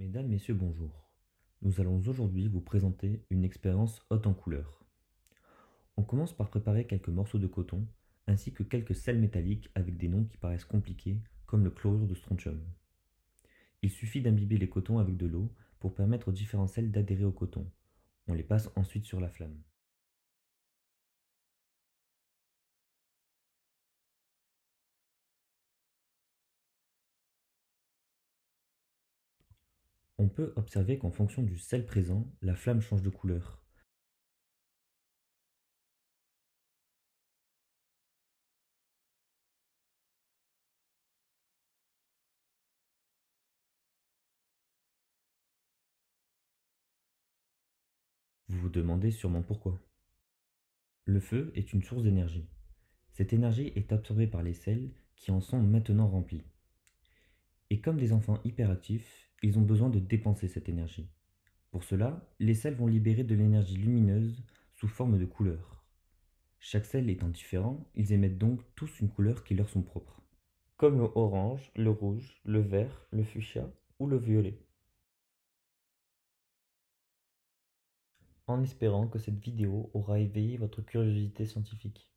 Mesdames, Messieurs, bonjour. Nous allons aujourd'hui vous présenter une expérience haute en couleurs. On commence par préparer quelques morceaux de coton ainsi que quelques sels métalliques avec des noms qui paraissent compliqués comme le chlorure de strontium. Il suffit d'imbiber les cotons avec de l'eau pour permettre aux différents sels d'adhérer au coton. On les passe ensuite sur la flamme. On peut observer qu'en fonction du sel présent, la flamme change de couleur. Vous vous demandez sûrement pourquoi. Le feu est une source d'énergie. Cette énergie est absorbée par les sels qui en sont maintenant remplis. Et comme des enfants hyperactifs, ils ont besoin de dépenser cette énergie. Pour cela, les sels vont libérer de l'énergie lumineuse sous forme de couleurs. Chaque sel étant différent, ils émettent donc tous une couleur qui leur sont propres. Comme le orange, le rouge, le vert, le fuchsia ou le violet. En espérant que cette vidéo aura éveillé votre curiosité scientifique.